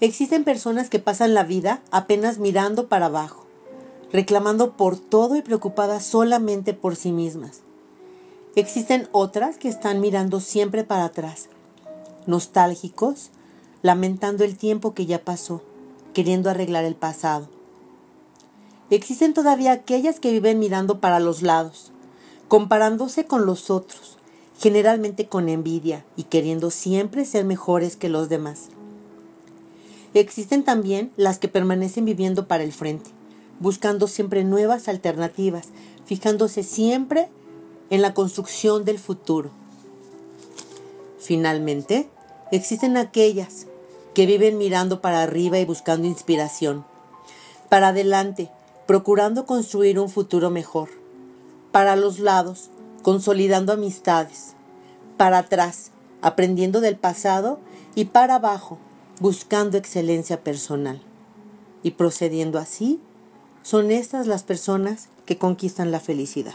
Existen personas que pasan la vida apenas mirando para abajo, reclamando por todo y preocupadas solamente por sí mismas. Existen otras que están mirando siempre para atrás, nostálgicos, lamentando el tiempo que ya pasó, queriendo arreglar el pasado. Existen todavía aquellas que viven mirando para los lados, comparándose con los otros, generalmente con envidia y queriendo siempre ser mejores que los demás. Existen también las que permanecen viviendo para el frente, buscando siempre nuevas alternativas, fijándose siempre en la construcción del futuro. Finalmente, existen aquellas que viven mirando para arriba y buscando inspiración, para adelante, procurando construir un futuro mejor, para los lados, consolidando amistades, para atrás, aprendiendo del pasado y para abajo, buscando excelencia personal. Y procediendo así, son estas las personas que conquistan la felicidad.